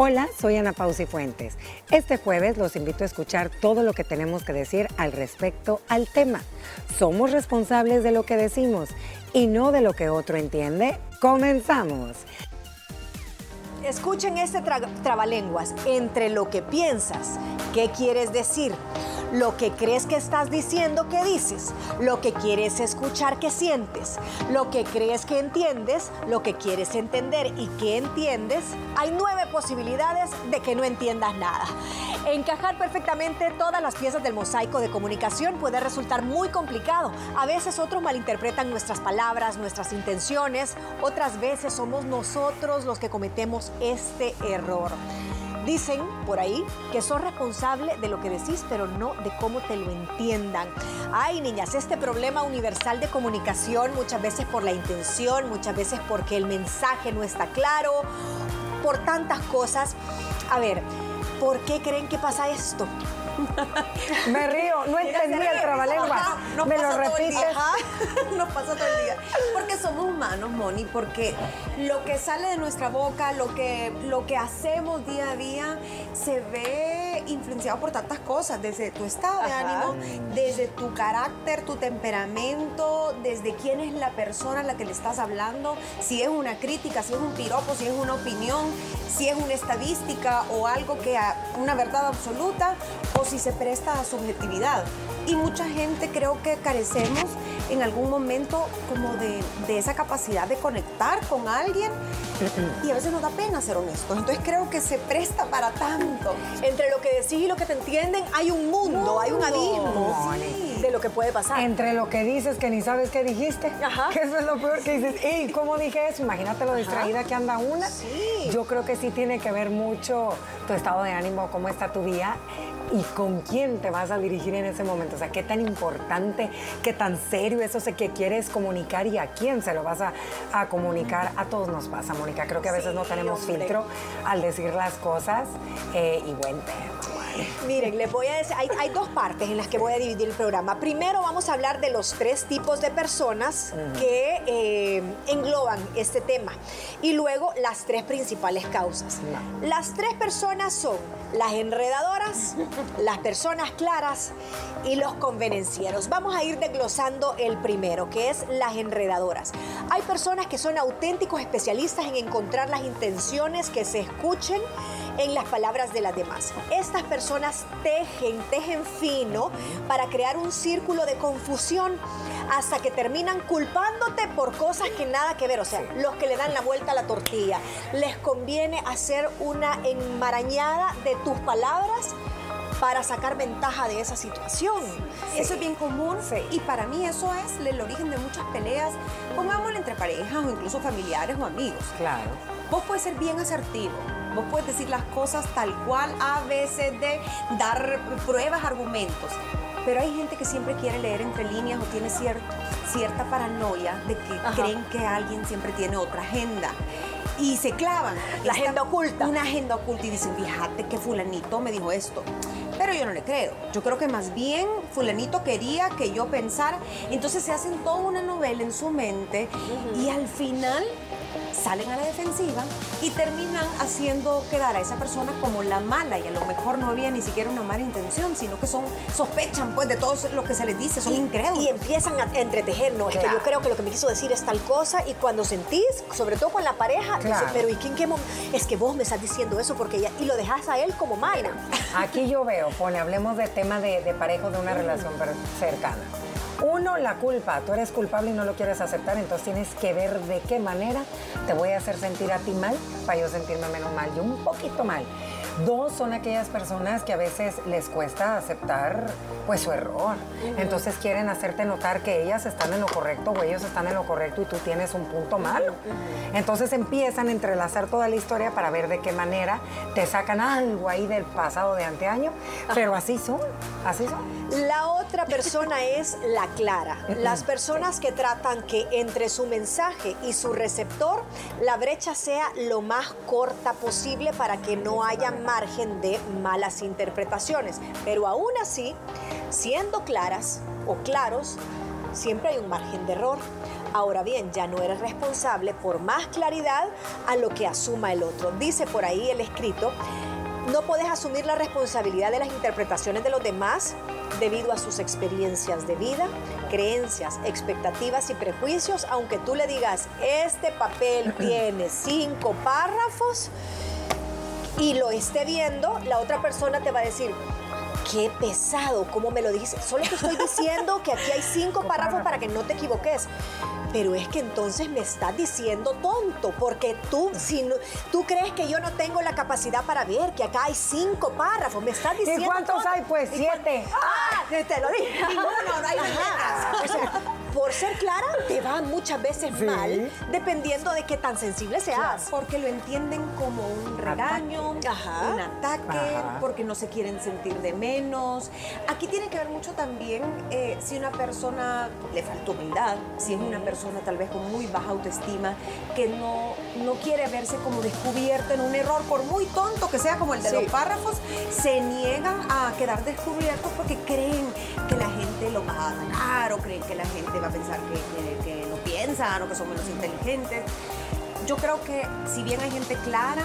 Hola, soy Ana Pausi Fuentes. Este jueves los invito a escuchar todo lo que tenemos que decir al respecto al tema. Somos responsables de lo que decimos y no de lo que otro entiende. Comenzamos. Escuchen este trabalenguas. Entre lo que piensas, ¿qué quieres decir? Lo que crees que estás diciendo que dices, lo que quieres escuchar que sientes, lo que crees que entiendes, lo que quieres entender y que entiendes, hay nueve posibilidades de que no entiendas nada. Encajar perfectamente todas las piezas del mosaico de comunicación puede resultar muy complicado. A veces otros malinterpretan nuestras palabras, nuestras intenciones, otras veces somos nosotros los que cometemos este error. Dicen por ahí que sos responsable de lo que decís, pero no de cómo te lo entiendan. Ay, niñas, este problema universal de comunicación, muchas veces por la intención, muchas veces porque el mensaje no está claro, por tantas cosas. A ver, ¿por qué creen que pasa esto? Me río, no entendí el trabalengua. ¿Me lo repites? Nos pasa todo el día. Porque somos humanos, Moni, porque lo que sale de nuestra boca, lo que, lo que hacemos día a día, se ve influenciado por tantas cosas, desde tu estado de ánimo, desde tu carácter, tu temperamento, desde quién es la persona a la que le estás hablando, si es una crítica, si es un piropo, si es una opinión, si es una estadística o algo que una verdad absoluta o si se presta a subjetividad. Y mucha gente creo que carecemos en algún momento como de, de esa capacidad de conectar con alguien y a veces nos da pena ser honestos. Entonces creo que se presta para tanto. Entre lo que decís y lo que te entienden hay un mundo, hay un abismo de lo que puede pasar. Entre lo que dices que ni sabes qué dijiste, que eso es lo peor que dices. ¿Y cómo dije eso? Imagínate lo distraída que anda una. Yo creo que sí tiene que ver mucho tu estado de ánimo, cómo está tu día y con quién te vas a dirigir en ese momento. O sea, qué tan importante, qué tan serio eso sé que quieres comunicar y a quién se lo vas a, comunicar. A todos nos pasa, Mónica. Creo que a veces no tenemos filtro al decir las cosas. Eh, y buen tema. Miren, les voy a decir, hay, dos partes en las que voy a dividir el programa. Primero vamos a hablar de los tres tipos de personas que eh, engloban este tema. Y luego las tres principales causas. Las tres personas son las enredadoras, las personas claras y los convenencieros. Vamos a ir desglosando el primero, que es las enredadoras. Hay personas que son auténticos especialistas en encontrar las intenciones que se escuchen en las palabras de las demás. Estas personas tejen, tejen fino para crear un círculo de confusión hasta que terminan culpándote por cosas que nada que ver. O sea, los que le dan la vuelta a la tortilla. Les conviene hacer una enmarañada de tus palabras para sacar ventaja de esa situación. Eso es bien común y para mí eso es el origen de muchas peleas, pongámoslo entre parejas o incluso familiares o amigos. Claro. Vos puedes ser bien asertivo, Vos puedes decir las cosas tal cual, a veces de dar pruebas, argumentos. Pero hay gente que siempre quiere leer entre líneas o tiene cierta paranoia de que creen que alguien siempre tiene otra agenda y se clavan. La agenda oculta. Una agenda oculta y dicen, fíjate que fulanito me dijo esto. Pero yo no le creo. Yo creo que más bien fulanito quería que yo pensara. Entonces se hacen toda una novela en su mente y al final salen a la defensiva y terminan haciendo quedar a esa persona como la mala y a lo mejor no había ni siquiera una mala intención, sino que son sospechan pues de todo lo que se les dice, son incrédulos. Y empiezan a entretejer, no, es que yo creo que lo que me quiso decir es tal cosa y cuando sentís, sobre todo con la pareja, pero ¿y quién qué Es que vos me estás diciendo eso porque ya, y lo dejas a él como mala. Aquí yo veo, pone, hablemos de tema de, de pareja de una relación cercana. Uno, la culpa. Tú eres culpable y no lo quieres aceptar, entonces tienes que ver de qué manera te voy a hacer sentir a ti mal para yo sentirme menos mal, yo un poquito mal. Dos son aquellas personas que a veces les cuesta aceptar pues su error. Entonces quieren hacerte notar que ellas están en lo correcto o ellos están en lo correcto y tú tienes un punto malo. Entonces empiezan a entrelazar toda la historia para ver de qué manera te sacan algo ahí del pasado de anteaño, pero así son, así son. La otra persona es la clara. Las personas que tratan que entre su mensaje y su receptor la brecha sea lo más corta posible para que no haya margen de malas interpretaciones. Pero aún así, siendo claras o claros, siempre hay un margen de error. Ahora bien, ya no eres responsable por más claridad a lo que asuma el otro. Dice por ahí el escrito, no puedes asumir la responsabilidad de las interpretaciones de los demás debido a sus experiencias de vida, creencias, expectativas y prejuicios, aunque tú le digas, este papel tiene cinco párrafos y lo esté viendo, la otra persona te va a decir, qué pesado, ¿cómo me lo dices? Solo te estoy diciendo que aquí hay cinco párrafos para que no te equivoques. Pero es que entonces me estás diciendo tonto, porque tú, si no- tú crees que yo no tengo la capacidad para ver que acá hay cinco párrafos, me estás diciendo. ¿Y cuántos tonto. hay? Pues ¿Y cuán- siete. ¡Ah! Te lo dije. Ninguno, no hay Ajá. O sea, por ser clara, te va muchas veces Sí. mal, dependiendo de qué tan sensible seas. Porque lo entienden como un regaño, Ajá. un ataque, Ajá. porque no se quieren sentir de menos. Aquí tiene que ver mucho también eh, si una persona le falta humildad, si es una persona tal vez con muy baja autoestima, que no, no quiere verse como descubierta en un error, por muy tonto que sea como el de Sí. los párrafos, se niegan a quedar descubiertos porque creen que la gente lo va a atacar o creen que la gente va a pensar que, que- que no piensan o que son menos inteligentes. Yo creo que si bien hay gente clara,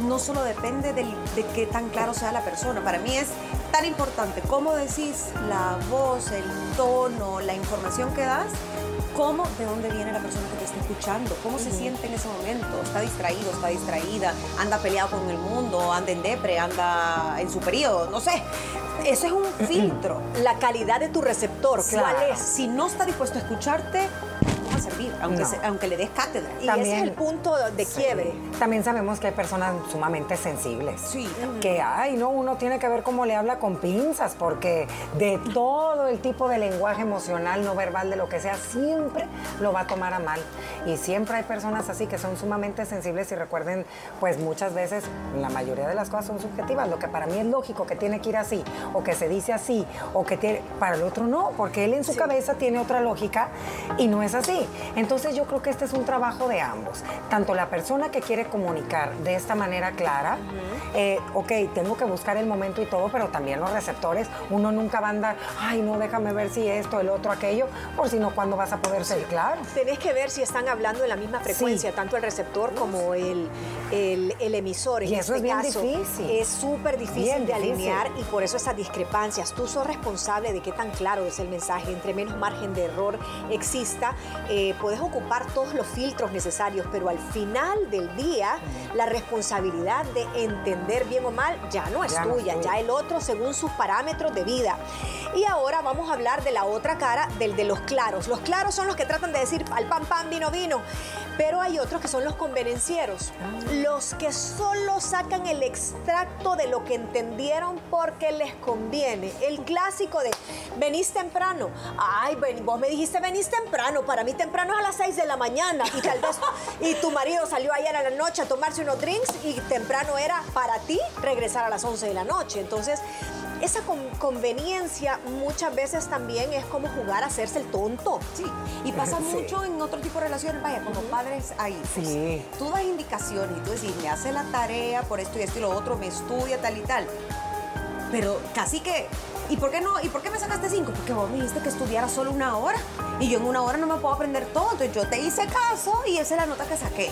no solo depende del- de qué tan claro sea la persona. Para mí es tan importante cómo decís la voz, el tono, la información que das, cómo, de dónde viene la persona que te está escuchando, cómo se siente en ese momento. Está distraído, está distraída, anda peleado con el mundo, anda en depre, anda en su periodo, no sé. Eso es un filtro. La calidad de tu receptor, Claro. ¿cuál es? Si no está dispuesto a escucharte, aunque, No. se- aunque le des cátedra. Y ese es el punto de quiebre. También sabemos que hay personas sumamente sensibles. Sí. Que, ay, no, uno tiene que ver cómo le habla con pinzas, porque de todo el tipo de lenguaje emocional, no verbal, de lo que sea, siempre lo va a tomar a mal. Y siempre hay personas así que son sumamente sensibles y recuerden, pues muchas veces la mayoría de las cosas son subjetivas. Lo que para mí es lógico que tiene que ir así, o que se dice así, o que tiene, para el otro no, porque él en su cabeza tiene otra lógica y no es así. Entonces yo creo que este es un trabajo de ambos. Tanto la persona que quiere comunicar de esta manera clara, eh, ok, tengo que buscar el momento y todo, pero también los receptores, uno nunca va a andar, ay, no, déjame ver si esto, el otro, aquello, por si no, ¿cuándo vas a poder ser claro? Tenés que ver si están hablando en la misma frecuencia, tanto el receptor como el, el, el emisor. En Y eso este es bien caso, difícil. Es súper difícil Bien de difícil. alinear y por eso esas discrepancias. Tú sos responsable de qué tan claro es el mensaje. Entre menos margen de error exista, eh, puedes ocupar todos los filtros necesarios, pero al final del día, la responsabilidad de entender bien o mal ya no es Ya tuya. ya el otro según sus parámetros de vida. Y ahora vamos a hablar de la otra cara, del de los claros. Los claros son los que tratan de decir al pan pan, vino vino, pero hay otros que son los convenencieros, los que solo sacan el extracto de lo que entendieron porque les conviene. El clásico de venís temprano, ay, ven- vos me dijiste venís temprano, para mí temprano es a las 6 de la mañana y tal vez y tu marido salió ayer a la noche a tomarse unos drinks y temprano era para ti regresar a las 11 de la noche. Entonces, esa con- conveniencia muchas veces también es como jugar a hacerse el tonto. Sí, y pasa Sí. mucho en otro tipo de relaciones, vaya, como padres a hijos. Sí. Tú das indicaciones y tú decís, me hace la tarea por esto y esto y lo otro, me estudia tal y tal. Pero casi que, ¿y por qué no? ¿Y por qué me sacaste cinco? Porque vos me dijiste que estudiara solo una hora y yo en una hora no me puedo aprender todo, entonces yo te hice caso y esa es la nota que saqué.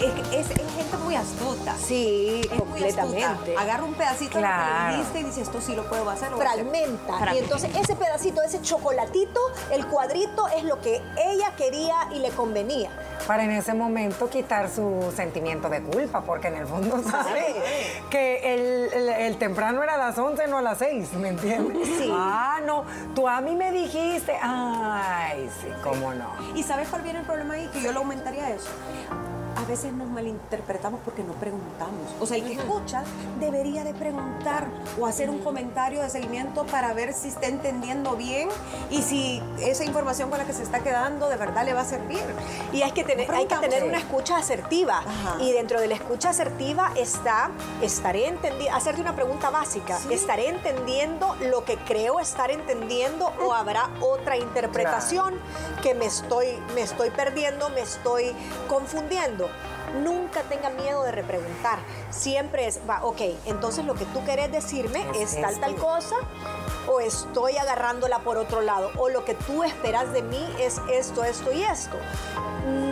Es, que es, es gente muy astuta. Sí, Es completamente. Agarra un pedacito de lo que Claro. le dijiste y dice, esto sí lo puedo hacer. lo voy a hacer". fragmenta. Y entonces ese pedacito, ese chocolatito, el cuadrito es lo que ella quería y le convenía. para en ese momento quitar su sentimiento de culpa, porque en el fondo sabe que el, el- el temprano era a las 11, no a las 6, ¿me entiendes? Sí. Ah, no, tú a mí me dijiste, ay, sí, cómo no. ¿Y sabes cuál viene el problema ahí? Que yo lo aumentaría eso. A veces nos malinterpretamos porque no preguntamos. O sea, el que escucha debería de preguntar o hacer un comentario de seguimiento para ver si está entendiendo bien y si esa información con la que se está quedando de verdad le va a servir. Y hay que tener, hay que tener una escucha asertiva. Ajá. Y dentro de la escucha asertiva está, estaré entendiendo, hacerte una pregunta básica. Sí. ¿Estaré entendiendo lo que creo estar entendiendo o habrá otra interpretación que me estoy, me estoy perdiendo, me estoy confundiendo? Nunca tenga miedo de repreguntar. Siempre es, va, ok, entonces lo que tú querés decirme Es es, tal, esto. tal cosa. o estoy agarrándola por otro lado, o lo que tú esperas de mí es esto, esto y esto.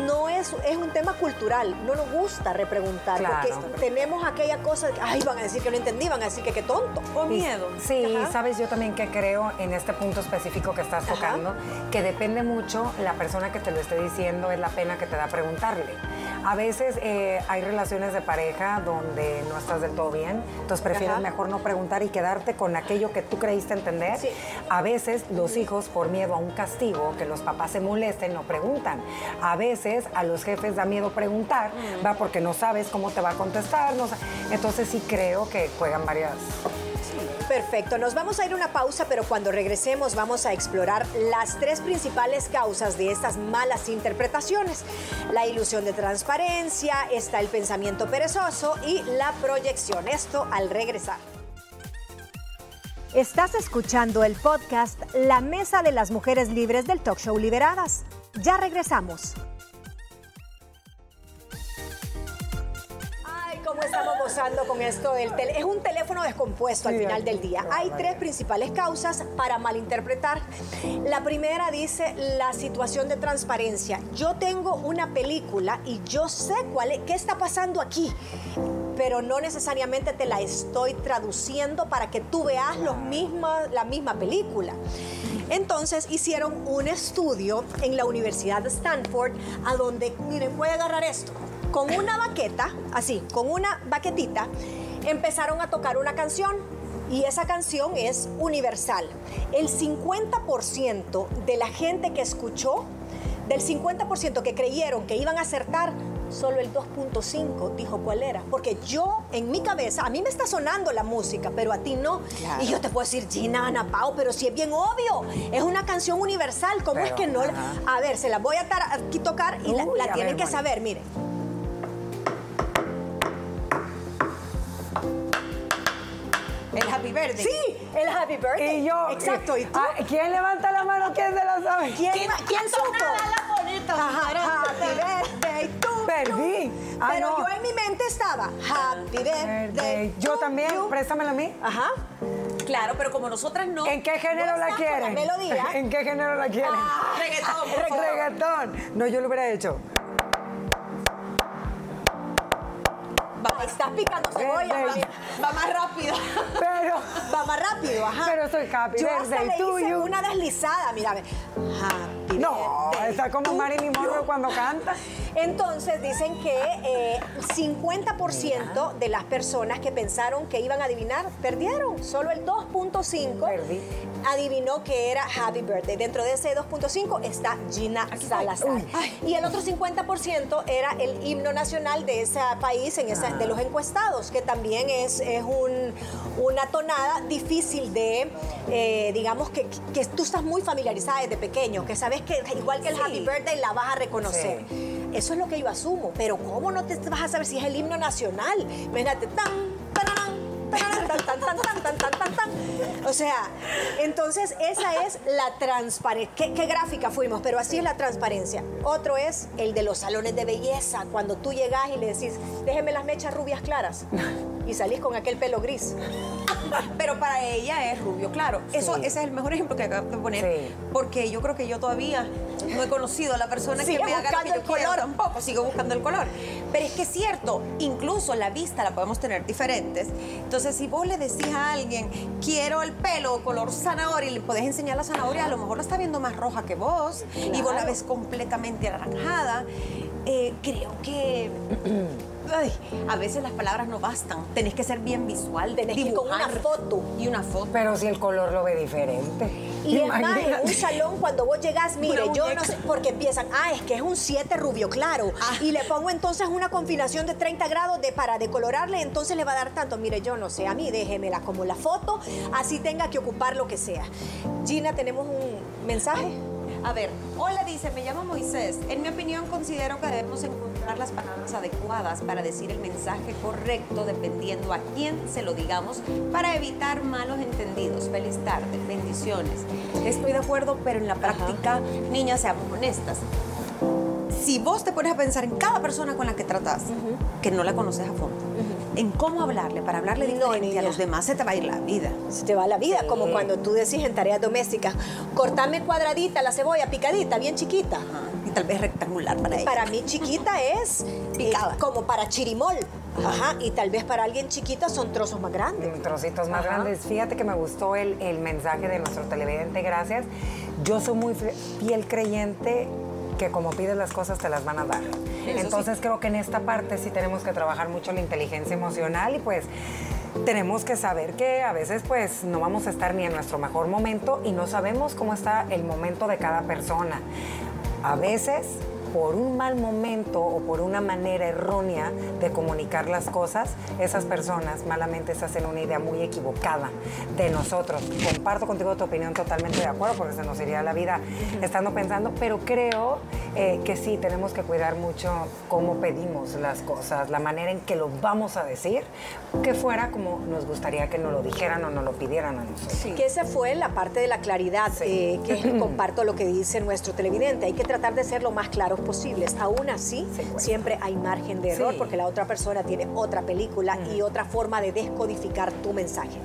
No es, es un tema cultural, no nos gusta repreguntar, Claro. porque tenemos aquella cosa que, ay, van a decir que no entendí, van a decir que qué tonto. O miedo. Sí, Ajá. sabes, yo también que creo en este punto específico que estás Ajá. tocando, que depende mucho la persona que te lo esté diciendo, es la pena que te da preguntarle. A veces eh, hay relaciones de pareja donde no estás del todo bien, entonces prefieres Ajá. mejor no preguntar y quedarte con aquello que tú creíste entender. Sí. A veces los hijos, por miedo a un castigo, que los papás se molesten, no preguntan. A veces a los jefes da miedo preguntar, Mm. va porque no sabes cómo te va a contestar. no Entonces sí creo que juegan varias Perfecto, nos vamos a ir a una pausa, pero cuando regresemos vamos a explorar las tres principales causas de estas malas interpretaciones. La ilusión de transparencia, está el pensamiento perezoso y la proyección. Esto al regresar. Estás escuchando el podcast La Mesa de las Mujeres Libres del Talk Show Liberadas. Ya regresamos. Gozando con esto del teléfono. Es un teléfono descompuesto al final del día. Hay tres principales causas para malinterpretar. La primera dice la situación de transparencia. Yo tengo una película y yo sé cuál es, qué está pasando aquí, pero no necesariamente te la estoy traduciendo para que tú veas los misma- la misma película. Entonces hicieron un estudio en la Universidad de Stanford a donde, miren, voy a agarrar esto, con una baqueta, así, con una baquetita, empezaron a tocar una canción y esa canción es universal. El 50% de la gente que escuchó, del 50% que creyeron que iban a acertar, solo el 2.5 dijo cuál era. Porque yo, en mi cabeza, a mí me está sonando la música, pero a ti no. Claro. Y yo te puedo decir, Gina, Ana Pao, pero si es bien obvio, es una canción universal, ¿cómo es que no? A ver, se la voy a aquí tocar y la, Uy, la a tienen ver, que saber, miren. Birthday. Sí, el Happy Birthday. Y yo. Exacto, ¿y tú? Ah, ¿Quién levanta la mano? ¿Quién se la sabe? ¿Quién, ¿quién supo? Ajá, Happy Birthday to Perdí. you. Ah, Pero no. yo en mi mente estaba Happy Birthday. Yo también, you. préstamela a mí. Ajá. Claro, pero como nosotras no. ¿En qué género ¿Dónde la quieren? melodía? ¿En qué género la quieren? Reggaetón, por favor. Reggaetón. No, yo lo hubiera hecho. Estás picando cebolla, mami. va más rápido. Pero. Va más rápido, ajá. Pero soy happy Yo hasta birthday le hice you. una deslizada, mírame. Happy No, birthday está como Marilyn Monroe cuando canta. Entonces dicen que eh, 50% de las personas que pensaron que iban a adivinar perdieron. Solo el 2.5 Perdí. Adivinó que era Happy Birthday. Dentro de ese 2.5 está Gina Salazar. Uy. Y el otro 50% era el himno nacional de ese país, en esa- de los encuestados, que también es, es un- una tonada difícil de, eh, digamos, que, que tú estás muy familiarizada desde pequeño, que sabes que igual que el Sí. Happy Birthday la vas a reconocer. Eso es lo que yo asumo, pero ¿cómo no te vas a saber si es el himno nacional? Imagínate, tan, tan, O sea, entonces esa es la transparencia. ¿Qué, qué gráfica fuimos? Pero así es la transparencia. Otro es el de los salones de belleza, cuando tú llegas y le decís, déjeme las mechas rubias claras. Y salís con aquel pelo gris. Pero para ella es rubio, claro. Eso, ese es el mejor ejemplo que acabo de poner. Sí. Porque yo creo que yo todavía no he conocido a la persona Sigue que me haga el color. tampoco. Sigo buscando el color. Pero es que es cierto, incluso la vista la podemos tener diferentes. Entonces, si vos le decís a alguien, quiero el pelo color zanahoria, y le podés enseñar la zanahoria, a lo mejor la está viendo más roja que vos, y vos la ves completamente anaranjada. Eh, creo que... ay, a veces las palabras no bastan. Tenés que ser bien visual. Tenés que ir con una dibujar. foto. Y una foto. Pero si el color lo ve diferente. Y es más, en un salón cuando vos llegas, mire, yo no sé, porque empiezan, ah, es que es un 7 rubio claro. Ah. Y le pongo entonces una combinación de 30 grados de, para decolorarle, entonces le va a dar tanto. Mire, yo no sé, a mí déjemela como la foto, así tenga que ocupar lo que sea. Gina, tenemos un mensaje. A ver, hola dice, me llamo Moisés. En mi opinión considero que debemos encontrar las palabras adecuadas para decir el mensaje correcto dependiendo a quién se lo digamos para evitar malos entendidos. Feliz tarde, bendiciones. Estoy de acuerdo, pero en la práctica, niñas, seamos honestas. Si vos te pones a pensar en cada persona con la que tratás, que no la conoces a fondo. En cómo hablarle, para hablarle No, diferente niña. a los demás se te va a ir la vida. Se te va la vida, Sí. como cuando tú decís en tareas domésticas, cortame cuadradita la cebolla, picadita, bien chiquita. Ajá. Y tal vez rectangular para ella. Para mí chiquita es Picada. eh, como para chirimol. Ajá. Y tal vez para alguien chiquita son trozos más grandes. en trocitos más Ajá. grandes. Fíjate que me gustó el, el mensaje de nuestro televidente, gracias. Yo soy muy fie- fiel creyente que como pides las cosas te las van a dar. Entonces creo que en esta parte sí tenemos que trabajar mucho la inteligencia emocional y pues tenemos que saber que a veces pues no vamos a estar ni en nuestro mejor momento y no sabemos cómo está el momento de cada persona. A veces por un mal momento o por una manera errónea de comunicar las cosas, esas personas malamente se hacen una idea muy equivocada de nosotros. Comparto contigo tu opinión totalmente de acuerdo porque se nos iría la vida estando pensando, pero creo eh, que sí tenemos que cuidar mucho cómo pedimos las cosas, la manera en que lo vamos a decir, que fuera como nos gustaría que nos lo dijeran o nos lo pidieran a nosotros. Que esa fue la parte de la claridad, eh, que comparto lo que dice nuestro televidente. Hay que tratar de ser lo más claros posibles. Aún así, Sí, siempre hay margen de error Sí. porque la otra persona tiene otra película y otra forma de descodificar tu mensaje.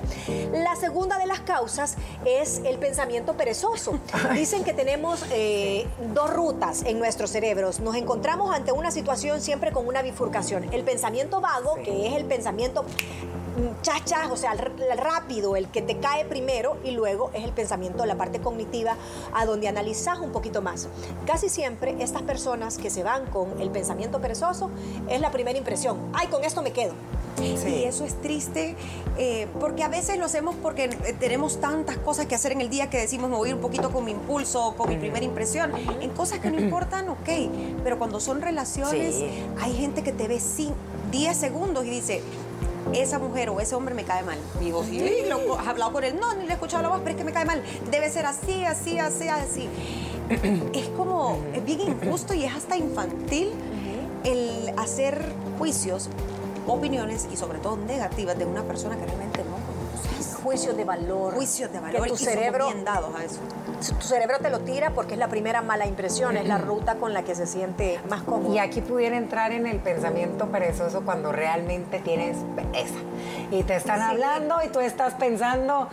La segunda de las causas es el pensamiento perezoso. Dicen que tenemos eh, dos rutas en nuestros cerebros. Nos encontramos ante una situación siempre con una bifurcación. El pensamiento vago, Sí. que es el pensamiento chachas, o sea, el rápido, el que te cae primero y luego es el pensamiento, la parte cognitiva, a donde analizas un poquito más. Casi siempre estas personas que se van con el pensamiento perezoso es la primera impresión. Ay, con esto me quedo. Y eso es triste eh, porque a veces lo hacemos porque eh, tenemos tantas cosas que hacer en el día que decimos me voy a ir un poquito con mi impulso, con mi primera impresión. En cosas que no importan, ok. Pero cuando son relaciones, Sí. hay gente que te ve sin 10 segundos y dice, esa mujer o ese hombre me cae mal. Y digo, sí, lo- has hablado con él. No, ni le he escuchado la voz, pero es que me cae mal. Debe ser así, así, así, así. es como, es bien injusto y es hasta infantil el hacer juicios, opiniones y sobre todo negativas de una persona que realmente no. Juicios de valor. Juicios de valor Que tu y cerebro, bien dados a eso. tu cerebro te lo tira porque es la primera mala impresión, es la ruta con la que se siente más cómodo. Y aquí pudiera entrar en el pensamiento perezoso cuando realmente tienes pereza. Y te están hablando y tú estás pensando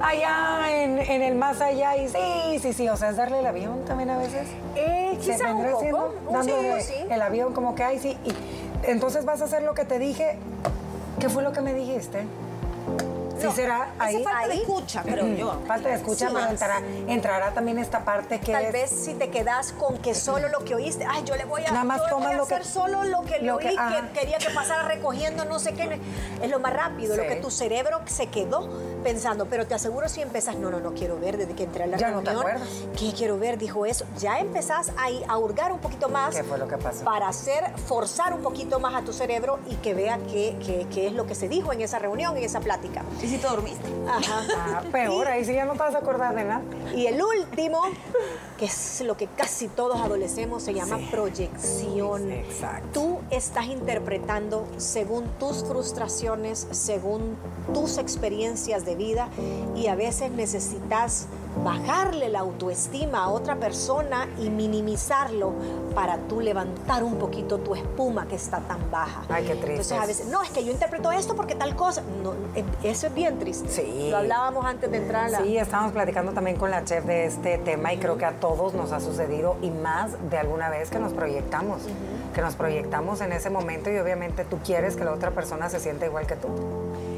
allá en, en el más allá y sí, sí, sí. O sea, es darle el avión también a veces. Eh, quizá un poco. siendo dándole sí, sí. el avión como que, ay, sí. Y entonces vas a hacer lo que te dije. ¿Qué fue lo que me dijiste? Sí será ahí. falta de ahí. escucha, creo yo. Falta de escucha, Sí, pero más. entrará, entrará también esta parte que Tal es- vez si te quedas con que solo lo que oíste, ay, yo le voy a, Nada más yo voy a lo que- hacer solo lo que le lo oí, que- quería que pasara recogiendo no sé qué. Es lo más rápido, lo que tu cerebro se quedó pensando. Pero te aseguro si empezás, no, no, no quiero ver desde que entré a la Ya no te reunión. acuerdas. ¿Qué quiero ver? Dijo eso. Ya empezás ahí a hurgar un poquito más. ¿Qué fue lo que pasó? Para hacer, forzar un poquito más a tu cerebro y que vea qué, qué- qué es lo que se dijo en esa reunión, en esa plática. Y si te dormiste. Ajá. Ah, peor, ahí sí ya no te vas a acordar de nada. Y el último, que es lo que casi todos adolecemos, se llama Sí. proyección. Exacto. Tú estás interpretando según tus frustraciones, según tus experiencias de vida y a veces necesitas bajarle la autoestima a otra persona y minimizarlo para tú levantar un poquito tu espuma que está tan baja. Ay, qué triste Entonces a es. veces, no, es que yo interpreto esto porque tal cosa. No, eh, eso es bien triste. Sí. Lo hablábamos antes de entrar a la... Sí, estábamos platicando también con la chef de este tema y creo que a todos nos ha sucedido y más de alguna vez que nos proyectamos, que nos proyectamos en ese momento y obviamente tú quieres que la otra persona se sienta igual que tú.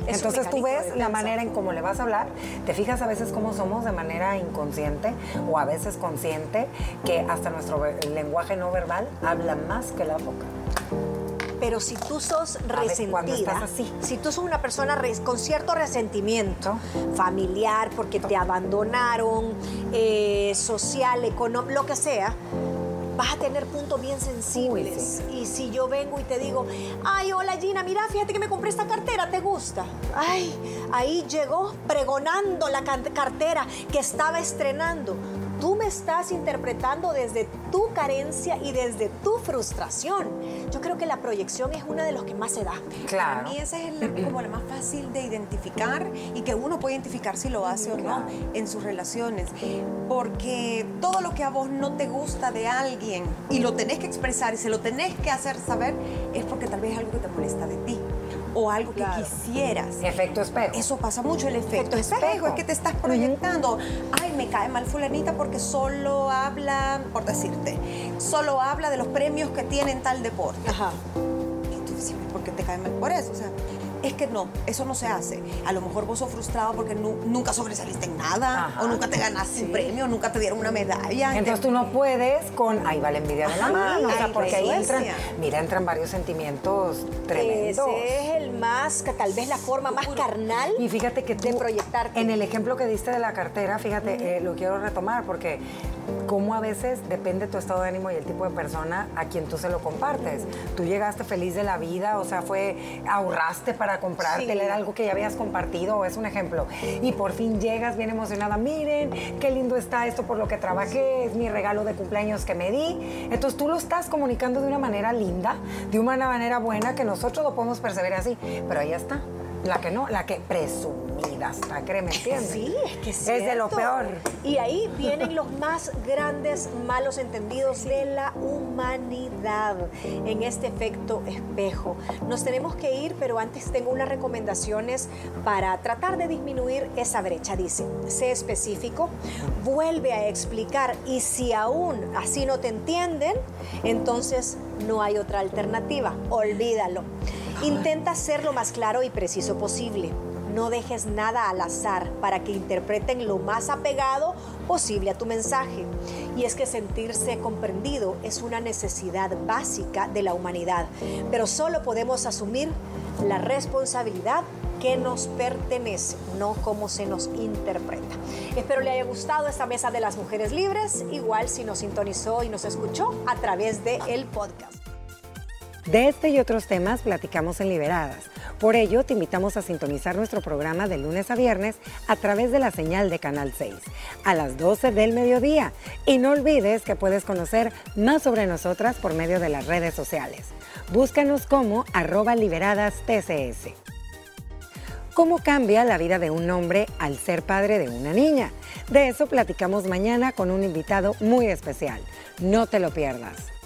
Es Entonces tú ves la manera en cómo le vas a hablar, te fijas a veces cómo somos de manera inconsciente o a veces consciente, que hasta nuestro lenguaje no verbal habla más que la boca. Pero si tú sos resentida, así. si tú sos una persona res- con cierto resentimiento familiar, porque te abandonaron, eh, social, económico, lo que sea, vas a tener puntos bien sensibles. Uy, Y si yo vengo y te digo, ay, hola Gina, mira, fíjate que me compré esta cartera, ¿te gusta? Ay, ahí llegó pregonando la cartera que estaba estrenando. Tú me estás interpretando desde tu carencia y desde tu frustración. Yo creo que la proyección es una de los que más se da. Claro. Para mí esa es como la más fácil de identificar y que uno puede identificar si lo hace o no en sus relaciones. Porque todo lo que a vos no te gusta de alguien y lo tenés que expresar y se lo tenés que hacer saber es porque tal vez es algo que te molesta de ti o algo que quisieras. Efecto espejo. Eso pasa mucho, el efecto Efecto espejo. espejo. Es que te estás proyectando. Ay, me cae mal fulanita porque solo habla, por decirte, solo habla de los premios que tiene en tal deporte. Ajá. Y tú dices, ¿por qué te cae mal por eso? O sea, es que no, eso no se hace. A lo mejor vos sos frustrado porque nu- nunca sobresaliste en nada, Ajá. o nunca te ganaste un premio, nunca te dieron una medalla. Entonces tú no puedes con, ahí va la envidia de la mano, o sea, porque ahí entran, mira, entran varios sentimientos tremendos. Ese es el más, que tal vez la forma más carnal Y fíjate que de tú, proyectarte. En el ejemplo que diste de la cartera, fíjate, eh, lo quiero retomar porque como a veces depende tu estado de ánimo y el tipo de persona a quien tú se lo compartes. Tú llegaste feliz de la vida, o sea, fue, ahorraste para comprarte, Sí. era algo que ya habías compartido, es un ejemplo. Y por fin llegas bien emocionada, miren, qué lindo está esto por lo que trabajé, es mi regalo de cumpleaños que me di. Entonces tú lo estás comunicando de una manera linda, de una manera buena, que nosotros lo podemos percibir así, pero ahí está. La que no, la que presumida está, créeme, ¿entiendes? Sí, es que es de lo peor. Y ahí vienen los más grandes malos entendidos de la humanidad en este efecto espejo. Nos tenemos que ir, pero antes tengo unas recomendaciones para tratar de disminuir esa brecha. Dice, sé específico, vuelve a explicar y si aún así no te entienden, entonces no hay otra alternativa. Olvídalo. Intenta ser lo más claro y preciso posible. No dejes nada al azar para que interpreten lo más apegado posible a tu mensaje. Y es que sentirse comprendido es una necesidad básica de la humanidad, pero solo podemos asumir la responsabilidad que nos pertenece, no cómo se nos interpreta. Espero le haya gustado esta mesa de las mujeres libres, igual si nos sintonizó y nos escuchó a través del el podcast. De este y otros temas platicamos en Liberadas. Por ello, te invitamos a sintonizar nuestro programa de lunes a viernes a través de la señal de Canal 6 a las 12 del mediodía. Y no olvides que puedes conocer más sobre nosotras por medio de las redes sociales. Búscanos como arroba liberadas TCS. ¿Cómo cambia la vida de un hombre al ser padre de una niña? De eso platicamos mañana con un invitado muy especial. No te lo pierdas.